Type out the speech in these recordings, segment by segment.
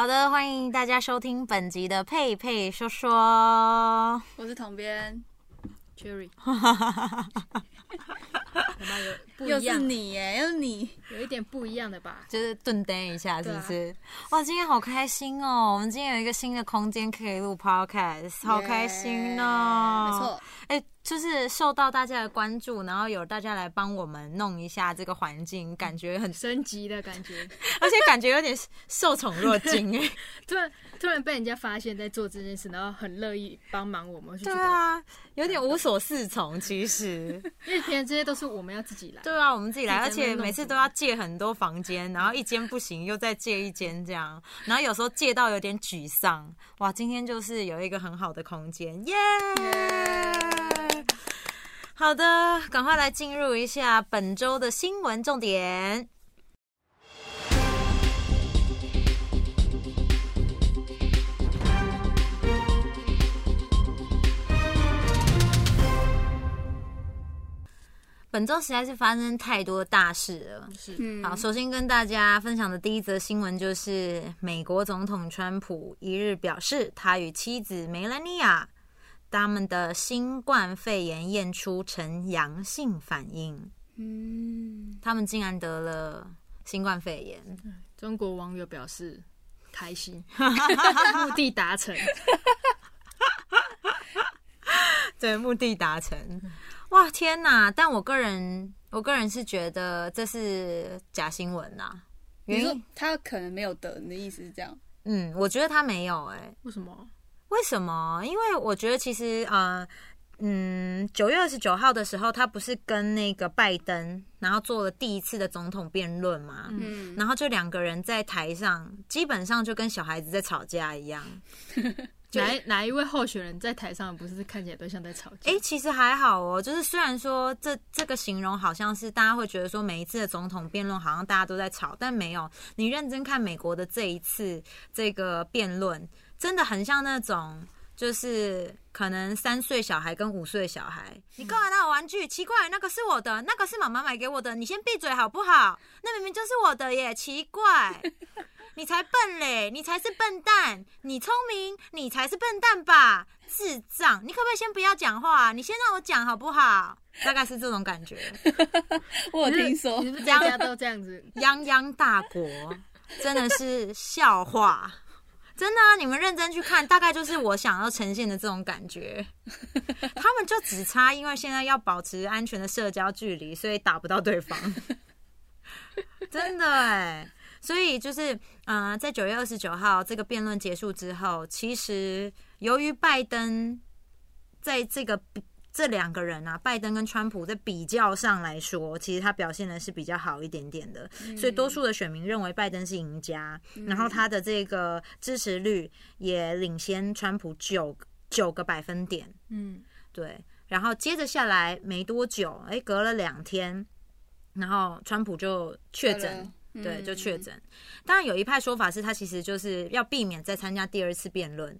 好的，欢迎大家收听本集的佩佩说说。我是统编 Cherry，有没有不又是？你耶，又是你，有一点不一样的吧？就是顿登一下，是不是？哇，今天好开心哦！我们今天有一个新的空间可以录 podcast，好开心哦！没错，哎、就是受到大家的关注，然后有大家来帮我们弄一下这个环境，感觉很，升级的感觉，而且感觉有点受宠若惊哎。突然突然被人家发现在做这件事，然后很乐意帮忙我们，对，啊，有点无所适从，其实。因为平常这些都是我们要自己来，对啊，我们自己来，而且每次都要借很多房间，然后一间不行又再借一间这样，然后有时候借到有点沮丧。哇，今天就是有一个很好的空间，耶！好的，赶快来进入一下本周的新闻重点。本周实在是发生太多大事了。是嗯，好，首先跟大家分享的第一则新闻就是，美国总统川普一日表示，他与妻子梅兰妮亚他们的新冠肺炎验出呈阳性反应，嗯，他们竟然得了新冠肺炎。中国网友表示开心，目的达成，对，目的达成。哇，天哪！但我个人，我个人是觉得这是假新闻呐、你说原因，他可能没有得，你的意思是这样？嗯，我觉得他没有、哎，为什么？为什么？因为我觉得其实呃，嗯，九月二十九号的时候，他不是跟那个拜登，然后做了第一次的总统辩论嘛，嗯，然后就两个人在台上，基本上就跟小孩子在吵架一样。就哪哪一位候选人在台上不是看起来都像在吵架？哎、其实还好哦，就是虽然说这这个形容好像是大家会觉得说每一次的总统辩论好像大家都在吵，但没有。你认真看美国的这一次这个辩论，真的很像那种。就是可能三岁小孩跟五岁小孩，你干嘛拿我玩具？奇怪，那个是我的，那个是妈妈买给我的，你先闭嘴好不好？那明明就是我的耶，奇怪，你才笨嘞，你才是笨蛋，你聪明，你才是笨蛋吧？智障！你可不可以先不要讲话？你先让我讲好不好？大概是这种感觉。我有听说你，是不是大家都这样子？泱泱大国真的是笑话，真的！你们认真去看，大概就是我想要呈现的这种感觉。他们就只差，因为现在要保持安全的社交距离，所以打不到对方。真的哎，所以就是，呃，在九月二十九号这个辩论结束之后，其实由于拜登在这个这两个人啊，拜登跟川普在比较上来说，其实他表现的是比较好一点点的，所以多数的选民认为拜登是赢家，然后他的这个支持率也领先川普九九个百分点，嗯，对，然后接着下来没多久，哎，隔了两天，然后川普就确诊，嗯对，就确诊。当然有一派说法是他其实就是要避免再参加第二次辩论，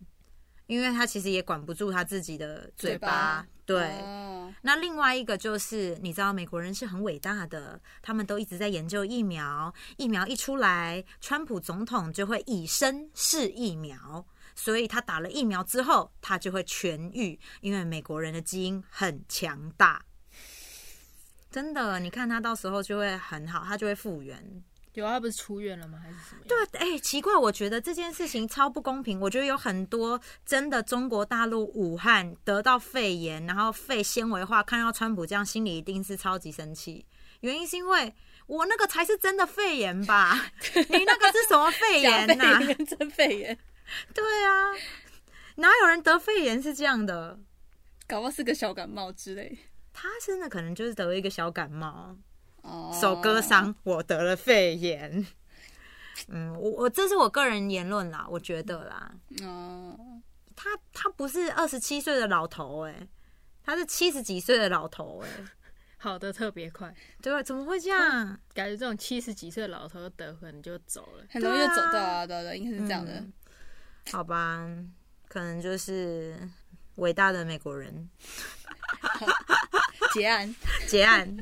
因为他其实也管不住他自己的嘴巴。对，哦那另外一个就是你知道美国人是很伟大的，他们都一直在研究疫苗，疫苗一出来，川普总统就会以身试疫苗。所以他打了疫苗之后，他就会痊愈，因为美国人的基因很强大，真的，你看他到时候就会很好，他就会复原。有啊，他不是出院了吗？还是什么？对，哎、奇怪，我觉得这件事情超不公平。我觉得有很多真的中国大陆武汉得到肺炎，然后肺纤维化，看到川普这样，心里一定是超级生气。原因是因为我那个才是真的肺炎吧？你那个是什么肺炎呐、炎真肺炎，对啊，哪有人得肺炎是这样的？搞不好是个小感冒之类。他真的可能就是得了一个小感冒，哦，手割伤，我得了肺炎。嗯，我我这是我个人言论啦，我觉得啦，哦，他他不是二十七岁的老头哎、他是七十几岁的老头哎、好的特别快，对吧？怎么会这样？感觉这种七十几岁的老头得可能就走了。很容易就走到啊对啊，对对，应该是这样的。嗯好吧，可能就是伟大的美国人 结案，结案。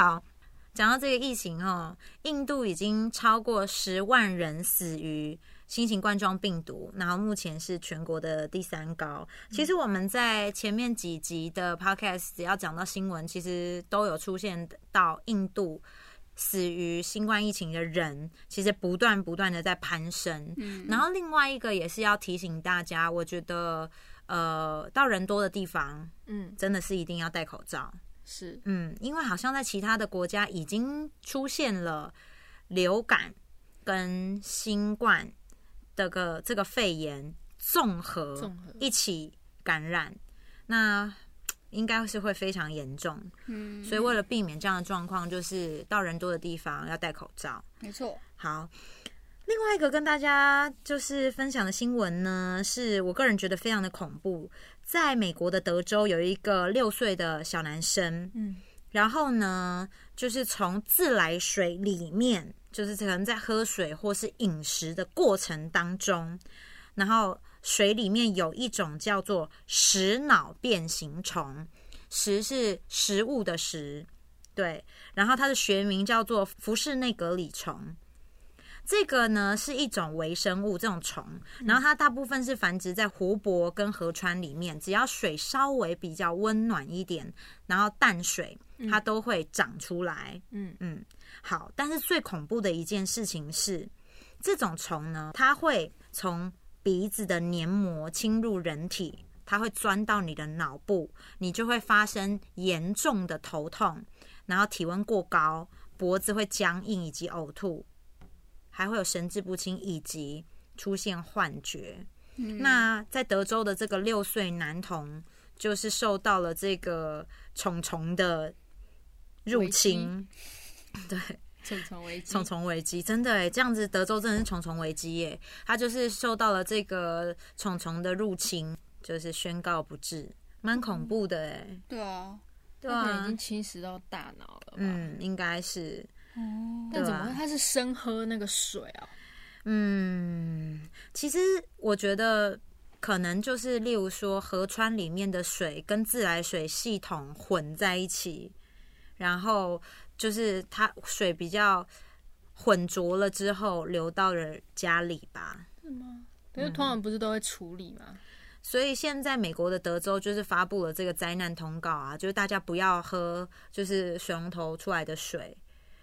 好，讲到这个疫情哦，印度已经超过十万人死于新型冠状病毒，然后目前是全国的第三高。其实我们在前面几集的 podcast 只要讲到新闻，其实都有出现到印度死于新冠疫情的人，其实不断不断的在攀升。嗯然后另外一个也是要提醒大家，我觉得呃，到人多的地方，嗯，真的是一定要戴口罩。是嗯，因为好像在其他的国家已经出现了流感跟新冠这个这个肺炎综合综合一起感染，那 应该是会非常严重。嗯，所以为了避免这样的状况，就是到人多的地方要戴口罩。没错，好，另外一个跟大家就是分享的新闻呢，是我个人觉得非常的恐怖。在美国的德州有一个六岁的小男生，嗯，然后呢，就是从自来水里面，就是可能在喝水或是饮食的过程当中，然后水里面有一种叫做食脑变形虫，食是食物的食，对，然后它的学名叫做福氏内格里虫。这个呢是一种微生物，这种虫，然后它大部分是繁殖在湖泊跟河川里面，只要水稍微比较温暖一点，然后淡水，它都会长出来。嗯。嗯，好，但是最恐怖的一件事情是，这种虫呢，它会从鼻子的黏膜侵入人体，它会钻到你的脑部，你就会发生严重的头痛，然后体温过高，脖子会僵硬以及呕吐，还会有神志不清以及出现幻觉。那在德州的这个六岁男童，就是受到了这个虫虫的入侵，对，重重危机，虫虫危机，真的哎，这样子德州真的是虫虫危机耶，他就是受到了这个虫虫的入侵，就是宣告不治，蛮恐怖的哎，对啊，对啊。已经，侵蚀到大脑了吧？嗯，应该是，哦，对啊但怎么会？它是生喝那个水啊？嗯，其实我觉得可能就是，例如说河川里面的水跟自来水系统混在一起，然后就是它水比较混浊了之后流到了家里吧。是吗？可是通常不是都会处理吗？所以现在美国的德州就是发布了这个灾难通告啊，就是大家不要喝就是水龙头出来的水。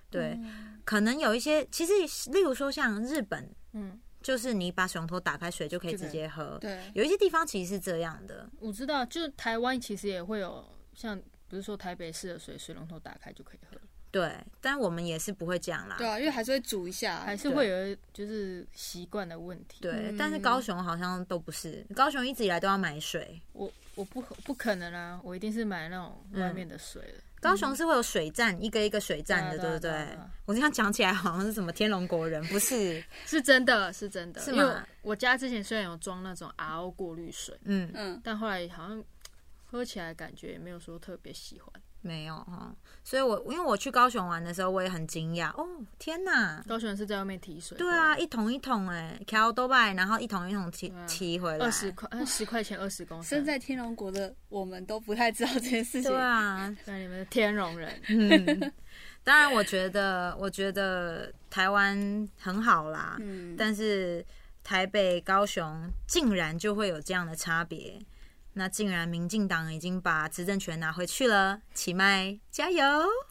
对，可能有一些，其实例如说像日本，嗯，就是你把水龙头打开，水就可以直接喝。对，有一些地方其实是这样的，我知道，就是台湾其实也会有像，不是说台北市的水水龙头打开就可以喝，对，但我们也是不会这样啦。对啊，因为还是会煮一下，还是会有就是习惯的问题。对，嗯但是高雄好像都不是，高雄一直以来都要买水，我我不不可能啊，我一定是买那种外面的水的。高雄是会有水站，一个一个水站的，对不对？我这样讲起来好像是什么天龙国人，不是？是真的，是真的。是吗因为我家之前虽然有装那种 RO 过滤水，嗯，嗯，但后来好像喝起来感觉也没有说特别喜欢。没有哈。所以我因为我去高雄玩的时候，我也很惊讶，哦，天哪！高雄是在外面提水，对啊，，一桶一桶哎，开多拜，然后一桶一桶提啊提回来，二十块，呃十块钱二十公 升。身在天龙国的我们都不太知道这件事情对，啊，那你们的天龙人，嗯，当然，我觉得，我觉得台湾很好啦，嗯，但是台北、高雄竟然就会有这样的差别。那竟然民进党已经把执政权拿回去了，起麦加油！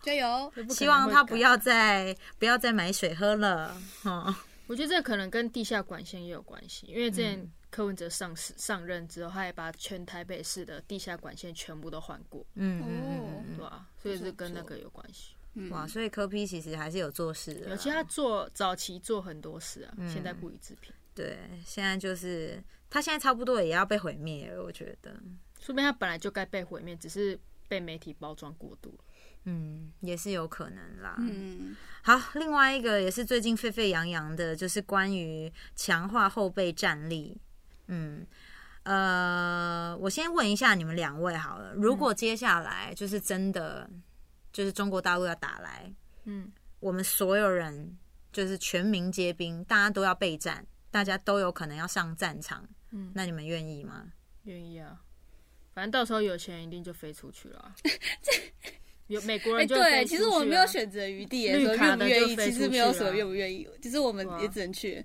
加油，希望他不要再不要再买水喝了。哦，我觉得这可能跟地下管线也有关系，因为之嗯前柯文哲上市上任之后，他也把全台北市的地下管线全部都换过，嗯嗯嗯哦嗯对吧、所以是跟那个有关系。哇，所以柯批其实还是有做事的啦。而且他做早期做很多事啊，嗯现在不予置评。对，现在就是他现在差不多也要被毁灭了，我觉得。说不定他本来就该被毁灭，只是被媒体包装过度了。嗯，也是有可能啦。嗯，好，另外一个也是最近沸沸扬扬的，就是关于强化后备战力。嗯，呃，我先问一下你们两位好了，如果接下来就是真的就是中国大陆要打来，嗯，我们所有人就是全民皆兵，大家都要备战，大家都有可能要上战场。嗯那你们愿意吗？愿意啊，反正到时候有钱人一定就飞出去了啊、有美国哎、人对，其实我们没有选择余地耶，说愿不愿意，其实没有说去了愿不愿意，其实我们也只能去。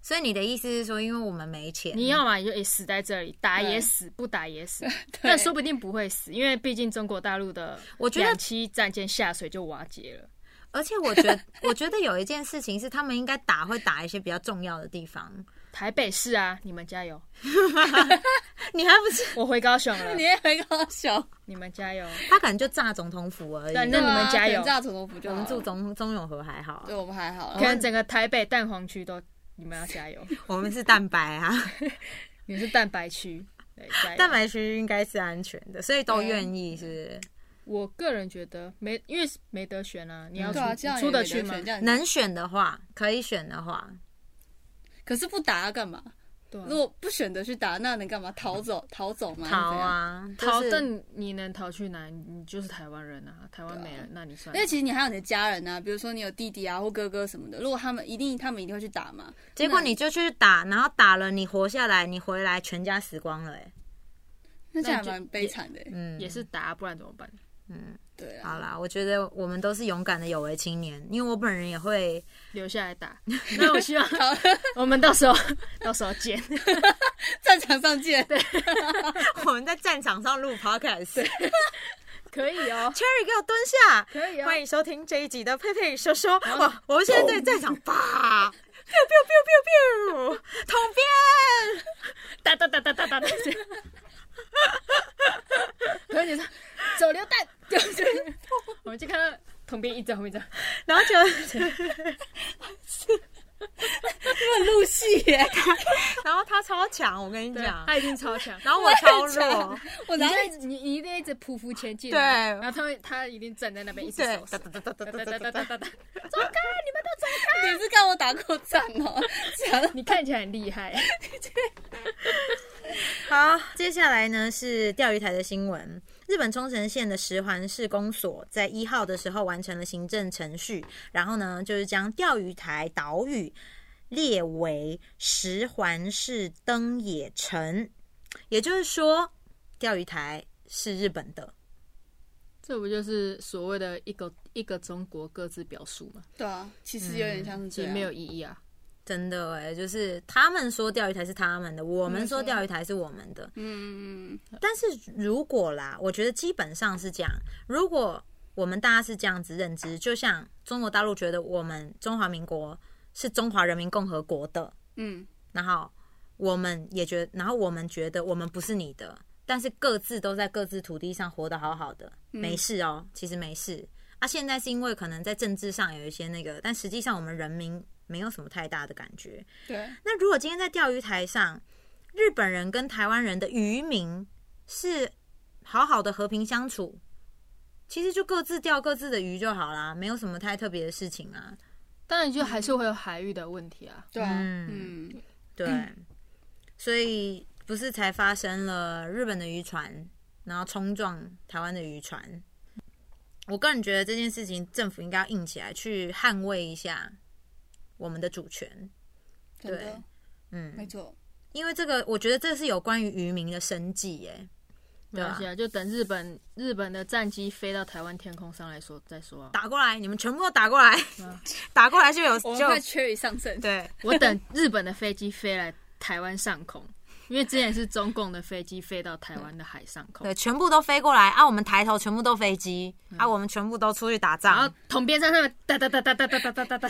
所以你的意思是说，因为我们没钱，你要嘛你就诶死在这里，打也死，不打也死。对但说不定不会死，因为毕竟中国大陆的我觉得两栖战舰下水就瓦解了。而且我觉得，我觉得有一件事情是，他们应该打会打一些比较重要的地方。台北市啊，你们加油！你还不是我回高雄了 你，也回高雄，你们加油！他可能就炸总统府而已。对那你们加油炸总统府就我们住中中永和还好对，我们还好可。能整个台北蛋黄区都你们要加油，我们是蛋白啊，你们是蛋白区，对，蛋白区应该是安全的，所以都愿意，是不是？我个人觉得没，因为没得选啊，你要出出得去吗能选的话，可以选的话，可是不打要干嘛？对啊如果不选择去打，那能干嘛？逃走？逃走吗？逃！啊，逃，就是但你能逃去哪？你就是台湾人啊，台湾没了，那你算因为其实你还有你的家人啊，比如说你有弟弟啊或哥哥什么的，如果他们一定他们一定会去打嘛。结果你就去打，然后打了你活下来，你回来全家死光了、哎，那这样还就蛮悲惨的欸。嗯，也是打，不然怎么办？对啊，好啦，我觉得我们都是勇敢的有为青年，因为我本人也会，留下来打。那我希望 我们到时候 到时候见。战场上见。对，我们在战场上录 podcast。可以哦，Cherry 给我蹲下，可以哦欢迎收听这一集的佩佩说说。哇，我们现在在战场，啪，biu biu biu biu biu，统编。哒哒哒哒哒哒哒。然后你说手榴弹，就 是我们就看到同边一直在后面这样，然后就，很入戏耶！然后他超强，我跟你讲，他已经超强。然后我超弱，你我然后你你一定一直匍匐前进啊，对然后他会他一定站在那边一直哒哒哒哒哒哒哒哒哒哒。哒走开，你们都走开。你是跟我打过仗哦？讲你看起来很厉害，好，接下来呢是钓鱼台的新闻。日本冲绳县的石环市公所在一号的时候完成了行政程序，然后呢就是将钓鱼台岛屿列为石环市登野城，也就是说钓鱼台是日本的。这不就是所谓的一个一个中国各自表述吗？对啊，其实有点像是这样。其实没有意义啊。真的哎，就是他们说钓鱼台是他们的，我们说钓鱼台是我们的。嗯，但是如果啦，我觉得基本上是这样。如果我们大家是这样子认知，就像中国大陆觉得我们中华民国是中华人民共和国的，嗯，然后我们也觉然后我们觉得我们不是你的，但是各自都在各自土地上活得好好的，没事哦，其实没事。啊，现在是因为可能在政治上有一些那个，但实际上我们人民没有什么太大的感觉。对，那如果今天在钓鱼台上，日本人跟台湾人的渔民是好好的和平相处，其实就各自钓各自的鱼就好啦，没有什么太特别的事情啊。当然就还是会有海域的问题啊。对啊，嗯嗯，对，所以不是才发生了日本的渔船然后冲撞台湾的渔船。我个人觉得这件事情，政府应该要硬起来，去捍卫一下我们的主权。对，嗯，没错。因为这个，我觉得这是有关于渔民的生计耶。没关系啊，就等日本日本的战机飞到台湾天空上来说再说啊。打过来，你们全部都打过来，打过来就有就我们快 Cherry 上阵。对，我等日本的飞机飞来台湾上空，因为之前是中共的飞机飞到台湾的海上空对，，全部都飞过来啊！我们抬头全部都飞机啊！我们全部都出去打仗然后仗。统编在上面哒哒哒哒哒哒哒哒哒哒，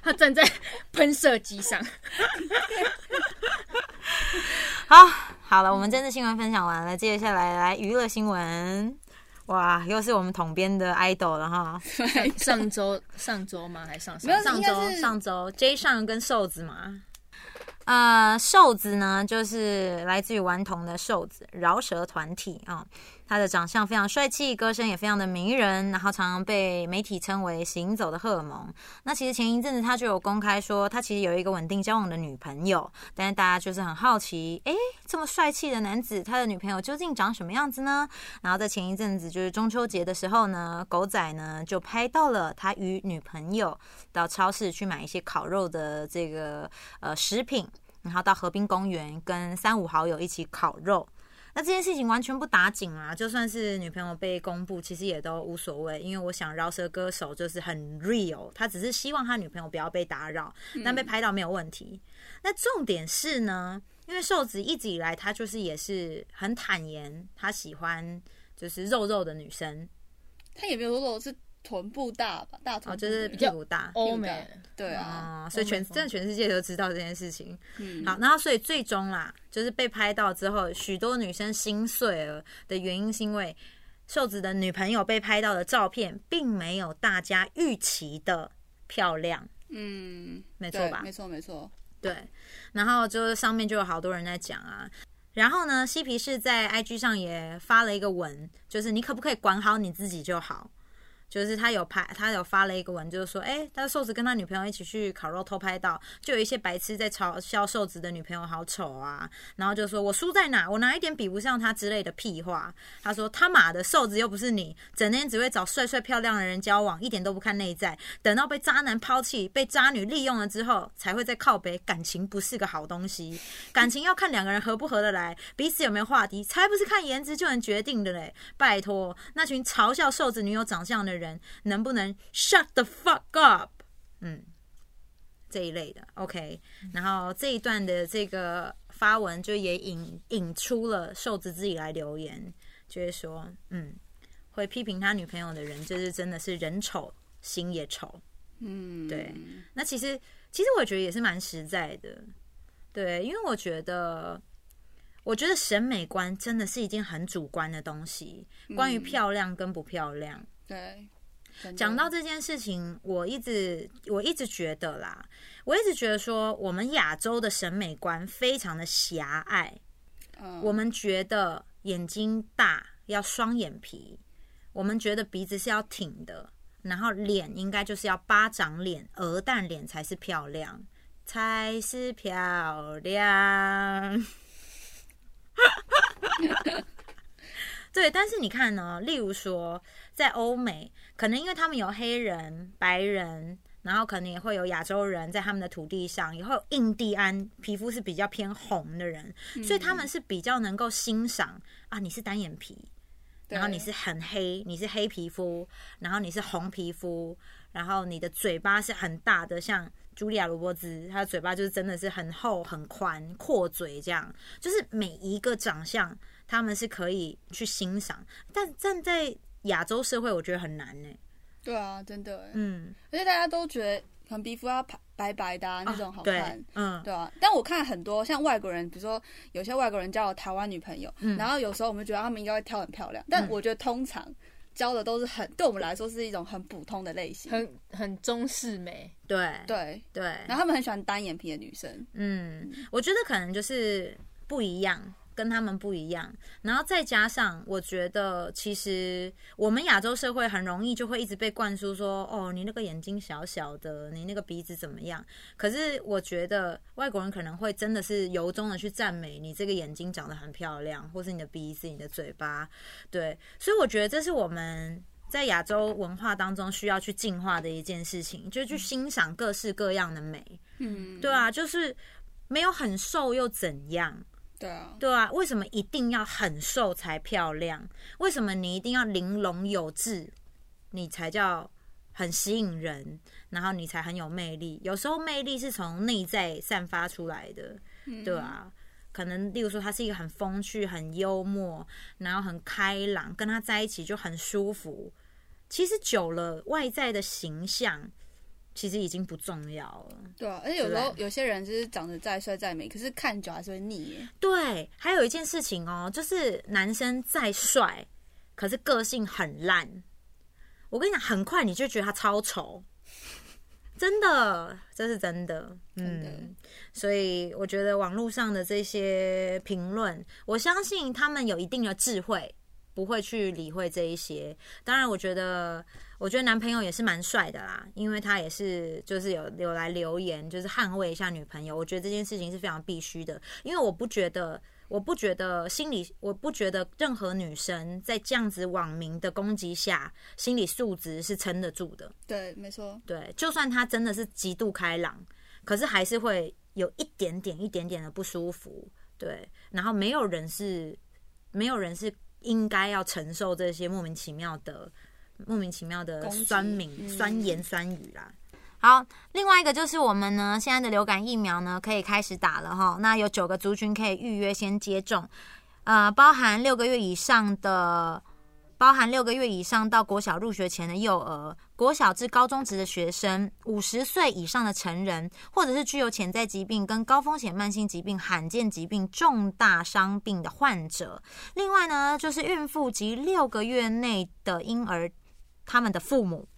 他站在喷射机上。好，好了，我们政治新闻分享完了，接下来来娱乐新闻。哇，又是我们统编的 idol 了哈！上周上周吗？还上上周上周 J 上跟瘦子嘛，呃，瘦子呢就是来自于顽童的瘦子饶舌团体啊、他的长相非常帅气，歌声也非常的迷人，然后常常被媒体称为“行走的荷尔蒙”。那其实前一阵子他就有公开说，他其实有一个稳定交往的女朋友，但是大家就是很好奇，诶，这么帅气的男子，他的女朋友究竟长什么样子呢？然后在前一阵子就是中秋节的时候呢，狗仔呢就拍到了他与女朋友到超市去买一些烤肉的这个呃食品，然后到河滨公园跟三五好友一起烤肉。那这件事情完全不打紧啊，就算是女朋友被公布，其实也都无所谓，因为我想饶舌歌手就是很 real，他只是希望他女朋友不要被打扰，但被拍到没有问题。那重点是呢，因为瘦子一直以来他就是也是很坦言，他喜欢就是肉肉的女生，他也没有说肉是臀部大吧，大臀哦，就是屁股大。欧美对啊，啊、所以全真的全世界都知道这件事情。嗯，好，然后所以最终啦，就是被拍到之后，许多女生心碎了的原因，是因为瘦子的女朋友被拍到的照片，并没有大家预期的漂亮，嗯，没错吧没？错没错，对，然后就是上面就有好多人在讲啊。然后呢，嬉皮士在 IG 上也发了一个文，就是你可不可以管好你自己就好。就是他有拍，他有发了一个文，就是说，哎、他瘦子跟他女朋友一起去烤肉偷拍到，就有一些白痴在嘲笑瘦子的女朋友好丑啊，然后就说我输在哪，我哪一点比不上他之类的屁话。他说他妈的瘦子又不是你，整天只会找帅帅漂亮的人交往，一点都不看内在，等到被渣男抛弃、被渣女利用了之后，才会再靠北。感情不是个好东西，感情要看两个人合不合得来，彼此有没有话题，才不是看颜值就能决定的嘞。拜托，那群嘲笑瘦子女友长相的人，能不能 shut the fuck up？嗯，这一类的，OK。然后这一段的这个发文就也引引出了瘦子自己来留言，就是说，嗯，会批评他女朋友的人，就是真的是人丑心也丑。嗯，对，那其实其实我觉得也是蛮实在的，对，因为我觉得。我觉得审美观真的是一件很主观的东西，关于漂亮跟不漂亮。对，讲到这件事情，我一直我一直觉得啦，我一直觉得说，我们亚洲的审美观非常的狭隘。嗯我们觉得眼睛大要双眼皮，我们觉得鼻子是要挺的，然后脸应该就是要巴掌脸、鹅蛋脸才是漂亮，才是漂亮。对，但是你看呢？例如说，在欧美，可能因为他们有黑人、白人，然后可能也会有亚洲人在他们的土地上，也会有印第安皮肤是比较偏红的人，所以他们是比较能够欣赏啊，你是单眼皮，然后你是很黑，你是黑皮肤，然后你是红皮肤，然后你的嘴巴是很大的，像茱莉亚·罗伯兹，她的嘴巴就是真的是很厚、很宽、阔嘴这样，就是每一个长相他们是可以去欣赏，但站在亚洲社会，我觉得很难呢。对啊，真的欸，嗯，而且大家都觉得可能皮肤要白白白的啊那种好对看。，嗯，对啊，但我看很多像外国人，比如说有些外国人交了台湾女朋友，嗯。然后有时候我们觉得他们应该会挑很漂亮，但我觉得通常交的都是很对我们来说是一种很普通的类型。很很中式美，对，对，对，然后他们很喜欢单眼皮的女生。嗯，我觉得可能就是不一样，跟他们不一样。然后再加上，我觉得其实我们亚洲社会很容易就会一直被灌输说，哦，你那个眼睛小小的，你那个鼻子怎么样？可是我觉得外国人可能会真的是由衷的去赞美你这个眼睛长得很漂亮，或是你的鼻子、你的嘴巴，对。所以我觉得这是我们。在亚洲文化当中，需要去进化的一件事情，就是去欣赏各式各样的美。嗯，对啊，就是没有很瘦又怎样？对啊，对啊，为什么一定要很瘦才漂亮？为什么你一定要玲珑有致，你才叫很吸引人，然后你才很有魅力？有时候魅力是从内在散发出来的，对啊。可能，例如说，他是一个很风趣、很幽默，然后很开朗，跟他在一起就很舒服。其实久了，外在的形象其实已经不重要了。对啊，而且有时候有些人就是长得再帅再美，可是看久还是会腻耶。对，还有一件事情哦，就是男生再帅，可是个性很烂。我跟你讲，很快你就觉得他超丑，真的，这是真的。真的嗯，所以我觉得网络上的这些评论，我相信他们有一定的智慧，不会去理会这一些。当然，我觉得，我觉得男朋友也是蛮帅的啦，因为他也是就是有有来留言，就是捍卫一下女朋友。我觉得这件事情是非常必须的，因为我不觉得。我不觉得心理，我不觉得任何女生在这样子网民的攻击下，心理素质是撑得住的。对，没错，对，就算她真的是极度开朗，可是还是会有一点点、一点点的不舒服。对，然后没有人是没有人是应该要承受这些莫名其妙的、莫名其妙的酸敏、嗯酸言酸语啦。好，另外一个就是我们呢，现在的流感疫苗呢可以开始打了哈。那有九个族群可以预约先接种，呃，包含六个月以上的，包含六个月以上到国小入学前的幼儿，国小至高中职的学生，五十岁以上的成人，或者是具有潜在疾病跟高风险慢性疾病、罕见疾病、重大伤病的患者。另外呢，就是孕妇及六个月内的婴儿，他们的父母。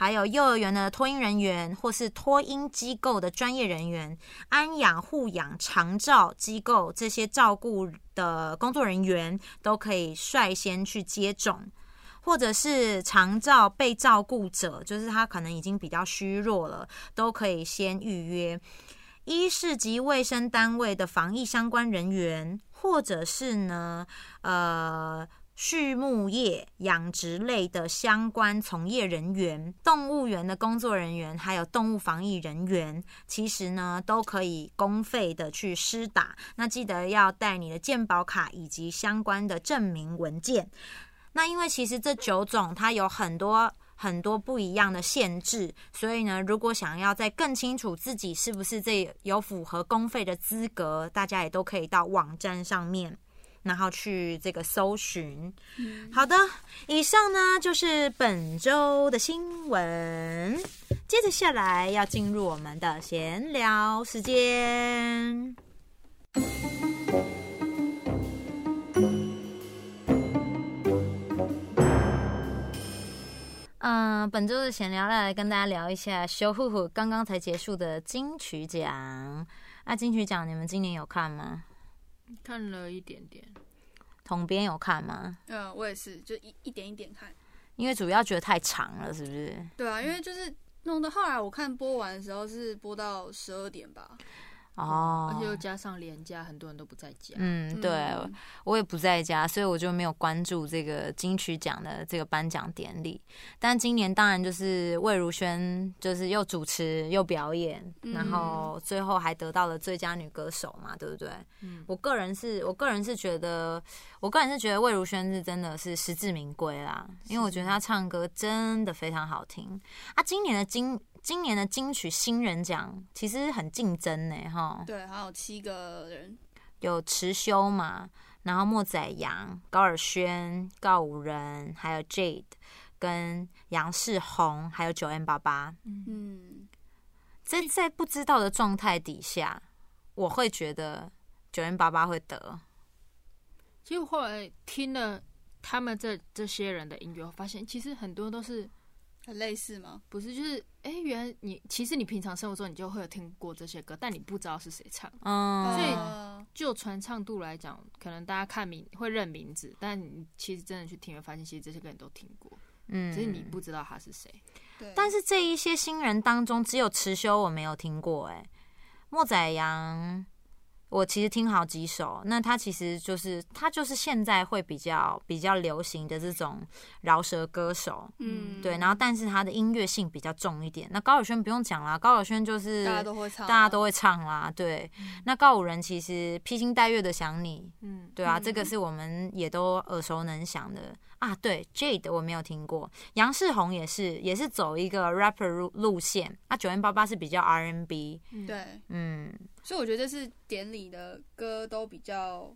还有幼儿园的托婴人员，或是托婴机构的专业人员，安养护养长照机构这些照顾的工作人员，都可以率先去接种，或者是长照被照顾者，就是他可能已经比较虚弱了，都可以先预约。医事及卫生单位的防疫相关人员，或者是呢，呃。畜牧业、养殖类的相关从业人员、动物园的工作人员，还有动物防疫人员，其实呢都可以公费的去施打。那记得要带你的健保卡以及相关的证明文件。那因为其实这九种它有很多很多不一样的限制，所以呢，如果想要再更清楚自己是不是这有符合公费的资格，大家也都可以到网站上面。然后去这个搜寻。好的，以上呢就是本周的新闻。接着下来要进入我们的闲聊时间。嗯、本周的闲聊来跟大家聊一下修护护刚刚才结束的金曲奖。那金曲奖你们今年有看吗？看了一点点，统编有看吗？嗯，我也是，就一一点一点看。因为主要觉得太长了，是不是？对啊，因为就是弄到后来我看播完的时候是播到十二点吧。哦而且又加上连假，很多人都不在家。嗯，对嗯我也不在家，所以我就没有关注这个金曲奖的这个颁奖典礼。但今年当然就是魏如萱，就是又主持又表演，嗯然后最后还得到了最佳女歌手嘛，对不对？嗯我个人是我个人是觉得，我个人是觉得魏如萱是真的是实至名归啦，因为我觉得她唱歌真的非常好听啊。今年的金今年的金曲新人奖其实很竞争呢，哈。对，还有七个人。有池修嘛，然后莫宰阳、高尔轩、告五人，还有 Jade 跟杨世宏，还有九 M 八八。嗯，在在不知道的状态底下，我会觉得九 M 八八会得。其实后来听了他们这这些人的音乐，我发现其实很多都是很类似吗？不是就是哎、原来你其实你平常生活中你就会有听过这些歌，但你不知道是谁唱。嗯，所以呃就传唱度来讲，可能大家看名会认名字，但你其实真的去听，会发现其实这些歌你都听过，嗯只是你不知道他是谁。对，但是这一些新人当中，只有池修我没有听过、哎，莫宰阳，我其实听好几首。那他其实就是他就是现在会比较比较流行的这种饶舌歌手，嗯，对。然后但是他的音乐性比较重一点。那高晓轩不用讲啦，高晓轩就是大家都会唱啊，大家都会唱啦，对。那告五人其实披星戴月的想你，嗯，对啊，嗯这个是我们也都耳熟能详的啊。对，Jade 我没有听过，杨世宏也是，也是走一个 rapper 路路线。啊，九零八八是比较 R&B，对，嗯，所以我觉得这次典礼的歌都比较。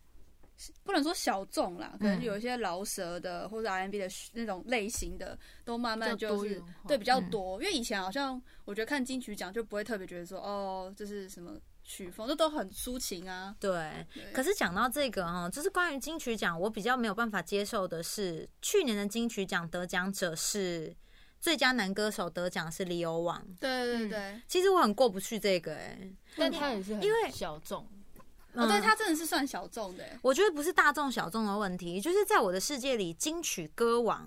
不能说小众啦，可能嗯有一些饶舌的或者 R&B 的那种类型的，都慢慢就是对比较嗯多。因为以前好像我觉得看金曲奖就不会特别觉得说哦，这是什么曲风，这都很抒情啊。对。对。可是讲到这个哈，就是关于金曲奖，我比较没有办法接受的是，去年的金曲奖得奖者是最佳男歌手得奖是李欧王，对对嗯对，其实我很过不去这个哎、但他也是很因为小众，哦，对嗯他真的是算小众的欸，我觉得不是大众小众的问题，就是在我的世界里，金曲歌王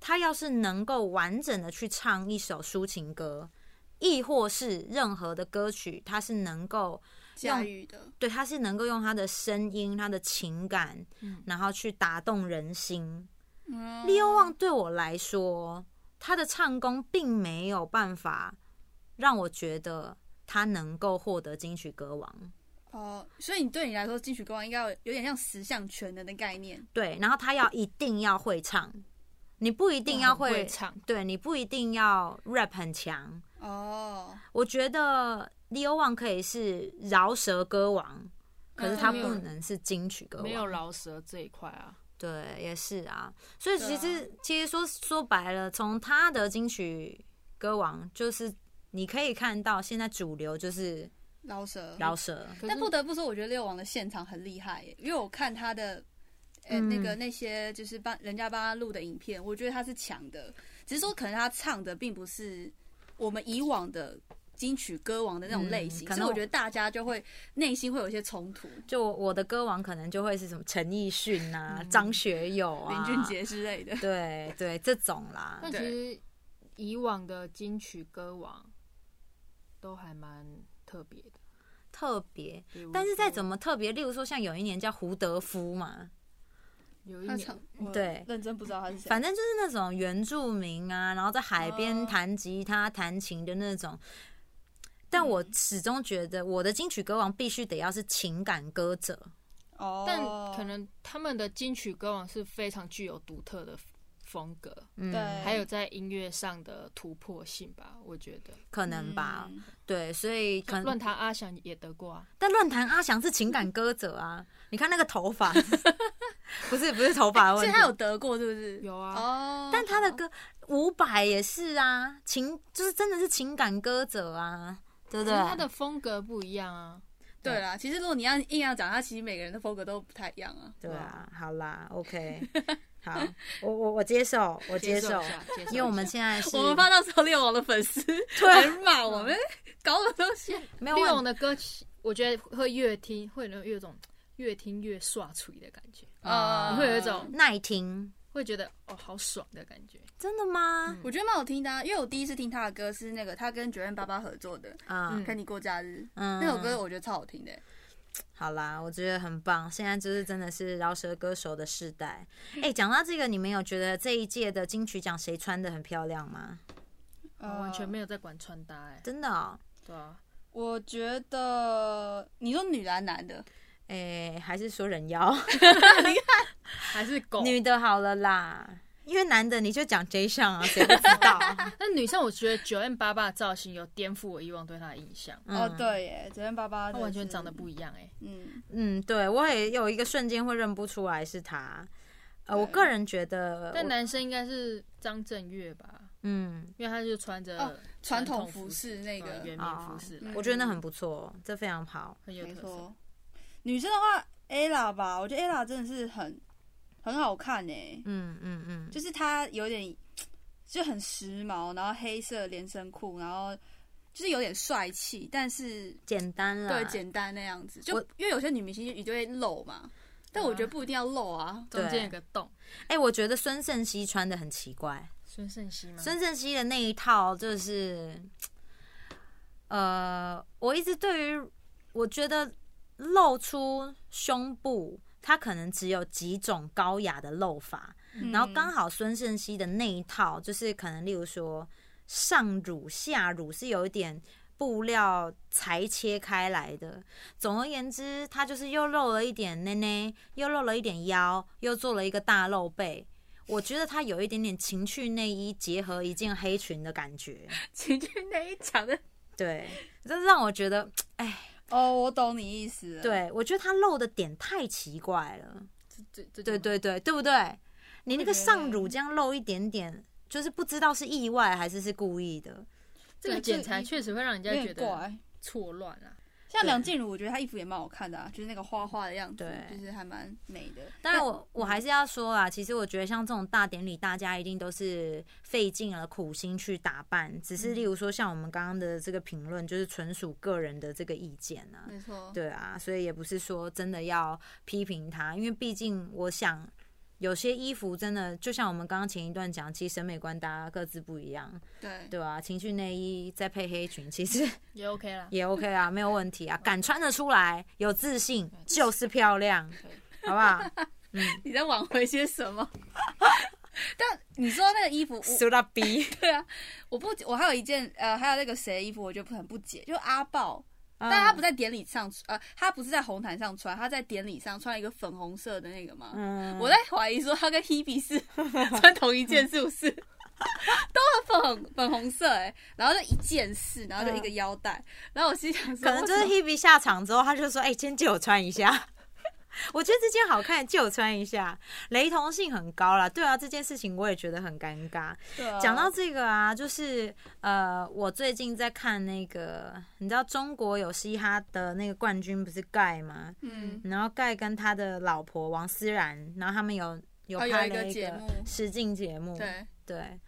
他要是能够完整的去唱一首抒情歌，亦或是任何的歌曲，它是能够驾驭的。对，它是能够用他的声音、他的情感，嗯然后去打动人心。嗯 Leo 旺对我来说，他的唱功并没有办法让我觉得他能够获得金曲歌王。哦，所以你对你来说，金曲歌王应该有有点像十项全能的概念。对，然后他要一定要会唱，你不一定要会会唱，对你不一定要 rap 很强。哦，我觉得 Leo Wang 可以是饶舌歌王，可是他不能是金曲歌王。没有饶舌这一块啊。对，也是啊。所以其对实、其实说说白了，从他的金曲歌王，就是你可以看到现在主流就是饶舌。饶舌。但不得不说，我觉得六王的现场很厉害耶，因为我看他的，那个那些就是帮人家帮他录的影片，我觉得他是强的，只是说可能他唱的并不是我们以往的金曲歌王的那种类型，嗯可能我觉得大家就会内心会有一些冲突，就我我的歌王可能就会是什么陈奕迅啊、张学友啊、林俊，杰之类的。对对这种啦。但其实以往的金曲歌王都还蛮特别的，特别，但是再怎么特别，例如说像有一年叫胡德夫嘛，有一年他唱，我对认真不知道他是谁。反正就是那种原住民啊，然后在海边哦弹吉他、弹琴的那种。但我始终觉得，我的金曲歌王必须得要是情感歌者。哦，但可能他们的金曲歌王是非常具有独特的风格，嗯，对，还有在音乐上的突破性吧，我觉得。可能吧。嗯对，所以可能论坛阿翔也得过啊，但论坛阿翔是情感歌者啊，你看那个头发，不是不是头发问题，所以他有得过，是不是？有啊哦，但他的歌伍佰也是啊，情就是真的是情感歌者啊，对不对？他的风格不一样啊。对啦，其实如果你要硬要讲，他其实每个人的风格都不太一样啊。对啊，好啦，OK，好，我我我接受，我接受因为我们现在是我们怕到时候六王的粉丝 对骂我们，搞什么东西？没有利用的歌曲，我觉得会越听会有有一种越听越刷嘴的感觉，啊你会有一种耐听，会觉得哦好爽的感觉。真的吗？我觉得蛮好听的、啊，因为我第一次听他的歌是那个他跟九月八八合作的《啊，陪你过假日》，嗯，那首歌我觉得超好听的、好啦，我觉得很棒。现在就是真的是饶舌歌手的世代。哎、讲到这个，你们有觉得这一届的金曲奖谁穿的很漂亮吗？我完全没有在管穿搭哎、真的、哦？对啊，我觉得你说女的男的，哎、还是说人妖？你看 还是狗。女的好了啦，因为男的你就讲 J 项啊，谁不知道？那女生我觉得九 N 八八的造型有颠覆我以往对她的印象，嗯哦，对耶，九 N 八八，她完全长得，不一样哎、嗯，嗯，对我也有一个瞬间会认不出来是他。呃，我个人觉得，但男生应该是张震岳吧，嗯，因为他就穿着哦传统统服饰那个呃原民服饰我觉得那很不错，这非常好。很有特色没错。。女生的话，ella 吧，我觉得 ella 真的是很很好看呢，嗯嗯嗯，就是她有点就很时髦，然后黑色连身裤，然后就是有点帅气，但是简单了。对简单那样子。就因为有些女明星一定会露嘛，但我觉得不一定要露啊。中间有个洞。哎、我觉得孙盛熙穿的很奇怪。孙盛熙吗？孙盛熙的那一套就是，呃，我一直对于我觉得露出胸部，它可能只有几种高雅的露法，嗯。然后刚好孙盛熙的那一套就是可能例如说上乳下乳是有一点。布料裁切开来的，总而言之，它就是又露了一点内内，又露了一点腰，又做了一个大露背，我觉得它有一点点情趣内衣结合一件黑裙的感觉，情趣内衣讲的对，这让我觉得，哎，哦，我懂你意思。，对我觉得他露的点太奇怪了，对对对对对，对不对？你那个上乳这样露一点点，就是不知道是意外还是是故意的，这个剪裁确实会让人家觉得。错乱啊。像梁静茹，我觉得她衣服也蛮好看的啊，就是那个花花的样子，对就是还蛮美的。当然我，我还是要说啊，其实我觉得像这种大典礼，大家一定都是费尽了苦心去打扮，只是例如说像我们刚刚的这个评论，就是纯属个人的这个意见啊。没错，对啊，所以也不是说真的要批评他，因为毕竟我想有些衣服真的就像我们刚刚前一段讲，其实审美观大家各自不一样，对，对吧、情趣内衣再配黑裙，其实也 OK 啦。也 OK 啊，没有问题啊，敢穿得出来，有自信就是漂亮，好不好？你在挽回些什么？但你说那个衣服，我苏拉比，对啊，我不，我还有一件呃，还有那个谁的衣服，我觉得很不解，就阿豹但他不在典礼上，呃，他不是在红毯上穿，他在典礼上穿一个粉红色的那个嘛。嗯，我在怀疑说他跟 Hebe 是穿同一件，是不是？都很粉红粉红色哎、然后就一件事，然后就一个腰带，然后我心想说，可能就是 Hebe 下场之后，他就说：“哎、今天借我穿一下。” 我觉得这件好看，借我穿一下，雷同性很高啦。对啊，这件事情我也觉得很尴尬。对啊讲到这个啊，就是呃，我最近在看那个，你知道中国有嘻哈的那个冠军不是盖吗？嗯，然后盖跟他的老婆王思然，然后他们有有拍了一个节目实境节目，对，对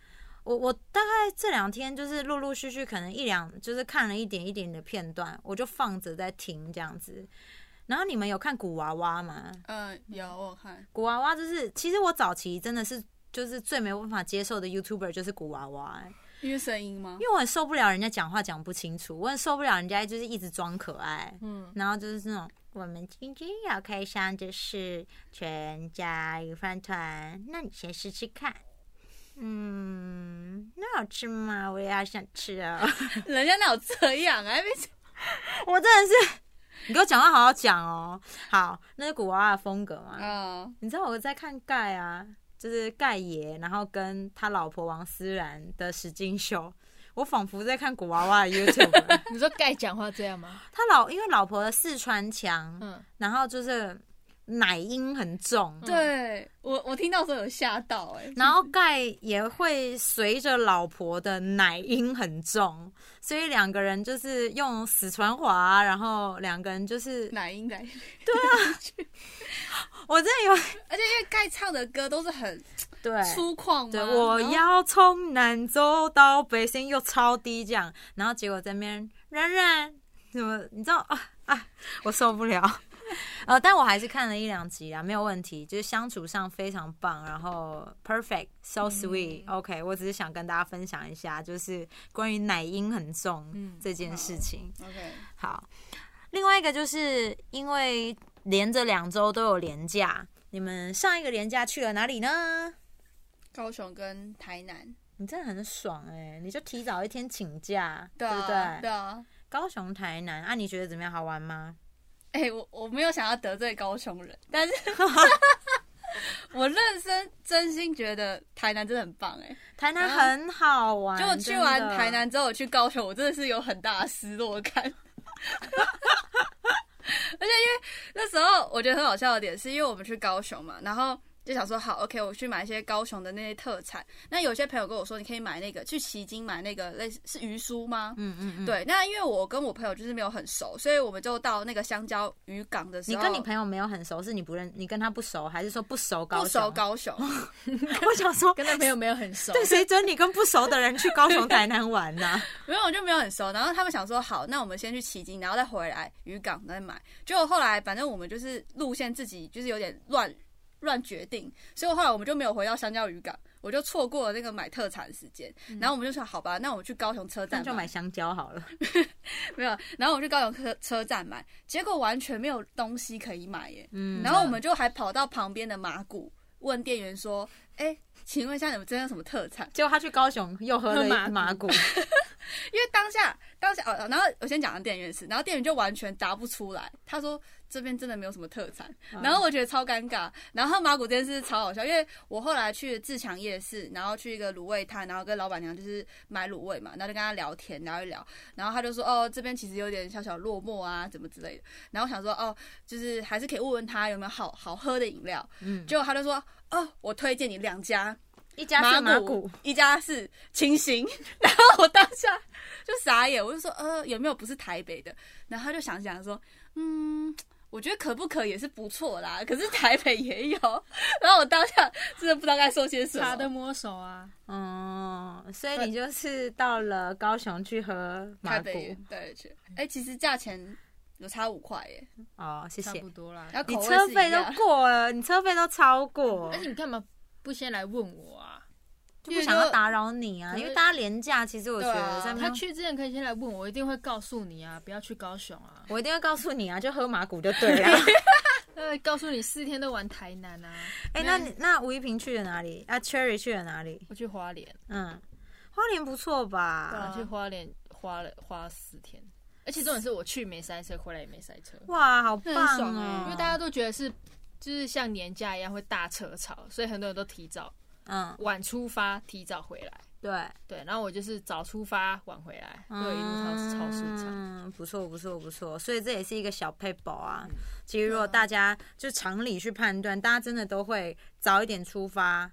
我我大概这两天就是陆陆续续可能一两就是看了一点一点的片段，我就放着在听这样子。然后你们有看古娃娃吗？嗯，有我看，古娃娃就是，其实我早期真的是就是最没有办法接受的 YouTuber 就是古娃娃、欸因为声音吗因？为我很受不了人家讲话讲不清楚，我很受不了人家就是一直装可爱，嗯，然后就是那种我们今天要开箱的是全家鱼饭团，那你先试试看。嗯，那好吃吗？我也好想吃哦。人家哪有这样啊？还没 我真的是，你给我讲话好好讲哦。好，那是古娃娃的风格嘛？嗯，你知道我在看盖啊，就是盖爷，然后跟他老婆王思然的实境秀，我仿佛在看古娃娃的 YouTube。你说盖讲话这样吗？他老因为老婆的四川腔，嗯，然后就是奶音很重，对我我听到时候有吓到哎，然后盖也会随着老婆的奶音很重，所以两个人就是用死传话，然后两个人就是奶音奶音 我真的有而且因为盖唱的歌都是很对。粗犷嘛，对，我要从南走到北，声音又超低这样，然后结果在那边冉冉怎么，你知道啊啊，我受不了。呃，但我还是看了一两集啊，没有问题，就是相处上非常棒，然后 perfect so sweet、OK，我只是想跟大家分享一下，就是关于奶音很重嗯这件事情。OK，好，另外一个就是因为连着两周都有连假，你们上一个连假去了哪里呢？高雄跟台南，你真的很爽哎、你就提早一天请假，对不对？啊，对啊。高雄、台南啊，你觉得怎么样？好玩吗？哎、我我没有想要得罪高雄人，但是 我认真真心觉得台南真的很棒哎、台南很好玩，就我去完台，南之后，我去高雄，我真的是有很大的失落感。而且因为那时候我觉得很好笑的点，是因为我们去高雄嘛，然后就想说好，OK，我去买一些高雄的那些特产。那有些朋友跟我说，你可以买那个去旗津买那个类似是鱼酥吗？嗯嗯嗯，。对，那因为我跟我朋友就是没有很熟，所以我们就到那个香蕉渔港的时候，你跟你朋友没有很熟，是你不认，你跟他不熟，还是说不熟高雄？不熟高雄，我想说，跟他朋友没有很熟，对，谁准你跟不熟的人去高雄、台南玩呢、没有，我就没有很熟。然后他们想说，好，那我们先去旗津，然后再回来渔港再买。结果后来，反正我们就是路线自己就是有点乱乱决定，所以后来我们就没有回到香蕉渔港，我就错过了那个买特产的时间。然后我们就说，好吧，那我们去高雄车站那就买香蕉好了。没有，然后我去高雄车车站买，结果完全没有东西可以买耶。嗯，然后我们就还跑到旁边的马古问店员说，哎、请问一下你们这边有什么特产？结果他去高雄又喝了一喝麻古麻古，因为当下当下哦，然后我先讲的店员是，然后店员就完全答不出来，他说这边真的没有什么特产，然后我觉得超尴尬，然后马古这件事超好笑，因为我后来去自强夜市，然后去一个卤味摊，然后跟老板娘就是买卤味嘛，然后就跟他聊天聊一聊，然后他就说哦这边其实有点小小落寞啊，怎么之类的，然后我想说哦就是还是可以问问他有没有好好喝的饮料，嗯，结果他就说哦我推荐你两家，一家是麻古古，，一家是清新，然后我当下就傻眼，我就说呃有没有不是台北的？然后他就想想说，嗯，我觉得可不可也是不错啦，可是台北也有。然后我当下真的不知道该说些什么。茶的摸手啊，嗯，所以你就是到了高雄去喝麻古台北对去，哎、其实价钱有差五块耶，哦，谢谢差不。多啦。然后你车费都过了，你车费都超过而，且你干嘛不先来问我啊？就不想要打扰你啊，因为大家廉价，其实我觉得他去之前可以先来问我，我一定会告诉你啊，不要去高雄啊。我一定会告诉你啊，就喝马古就对了。呃，告诉你四天都玩台南啊，哎、那你那吴一平去了哪里？啊，Cherry 去了哪里？我去花莲，嗯，花莲不错吧？我去花莲花了花了四天。而且重点是我去没塞车，回来也没塞车，哇，好棒哦！因为大家都觉得是就是像年假一样会大车潮，所以很多人都提早嗯，晚出发，提早回来。对，对，然后我就是早出发晚回来，就一路超超顺畅。嗯，不错不错不错，所以这也是一个小 paper 啊。嗯其实如果大家就常理去判断，大家真的都会早一点出发，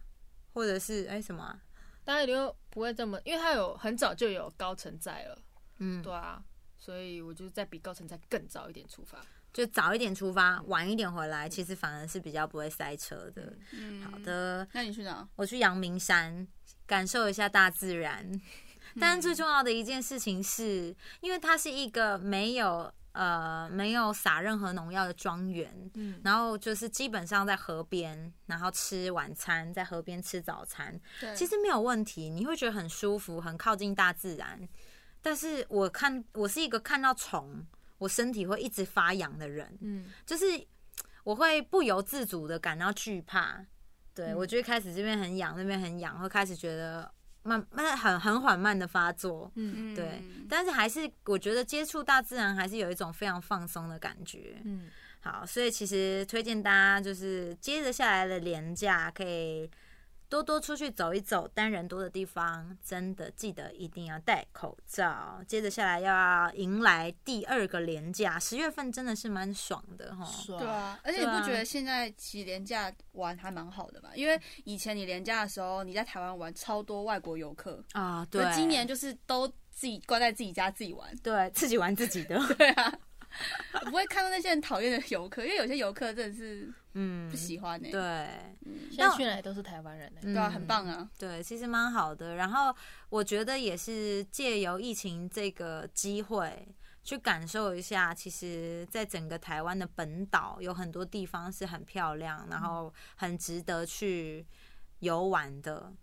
或者是哎、什么啊、当然你又不会这么，因为他有很早就有高层在了，嗯，对啊，所以我就在比高层在更早一点出发。就早一点出发，晚一点回来，其实反而是比较不会塞车的。嗯，好，的，那你去哪？我去阳明山感受一下大自然。但是最重要的一件事情是，因为它是一个没有呃没有撒任何农药的庄园，嗯，然后就是基本上在河边，然后吃晚餐，在河边吃早餐，对，其实没有问题，你会觉得很舒服，很靠近大自然。但是我看我是一个看到虫，我身体会一直发痒的人，嗯，就是我会不由自主的感到惧怕。对、嗯我就会开始这边很痒，那边很痒，会开始觉得慢慢很很缓慢的发作。嗯嗯对，但是还是我觉得接触大自然还是有一种非常放松的感觉。嗯，好，所以其实推荐大家就是接着下来的连假可以多多出去走一走，单人多的地方，真的记得一定要戴口罩。接着下来要迎来第二个连假，十月份真的是蛮爽的哈。爽对啊，而且你不觉得现在其实廉价玩还蛮好的嘛？因为以前你廉价的时候，你在台湾玩超多外国游客，啊，对，今年就是都自己关在自己家自己玩。对自己玩自己的，对啊，我 不会看到那些很讨厌的游客，因为有些游客真的是嗯不，喜欢呢、对，现在去哪都是台湾人呢、嗯。对啊，很棒啊。对，其实蛮好的。然后我觉得也是借由疫情这个机会，去感受一下，其实在整个台湾的本岛有很多地方是很漂亮，然后很值得去游玩的。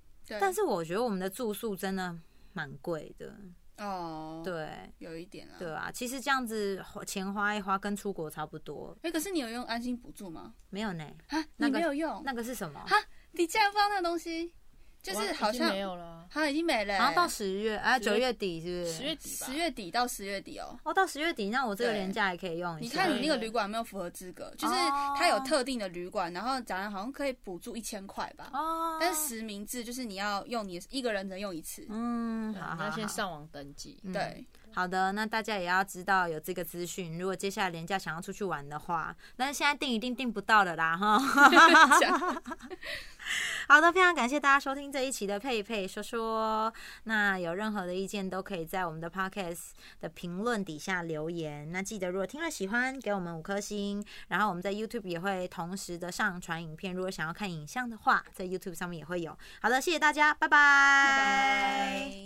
但是我觉得我们的住宿真的蛮贵的，哦，，对有一点啊。对啊，其实这样子花钱花一花，跟出国差不多。哎、可是你有用安心补助吗？没有呢，啊，那个你没有用？那个是什么？哈你竟然不知道那个东西？就是好像没有了啊，好像已经没了、好像到十月，哎，十月九月底是不是？十月底吧，十月底到十月底哦。哦，到十月底，那我这个对年假也可以用一你。看你那个旅馆有没有符合资格？就是它有特定的旅馆，然后讲的好像可以补助一千块吧。哦，但是实名制就是你要用你一个人只能用一次。嗯，好好好你要先上网登记。嗯对，好的，那大家也要知道有这个资讯。如果接下来连假想要出去玩的话，但是现在订一定订不到了啦哈。好的，非常感谢大家收听这一期的佩佩说说。那有任何的意见都可以在我们的 podcast 的评论底下留言。那记得如果听了喜欢，给我们五颗星。然后我们在 YouTube 也会同时的上传影片，如果想要看影像的话，在 YouTube 上面也会有。好的，谢谢大家，拜拜拜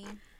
拜。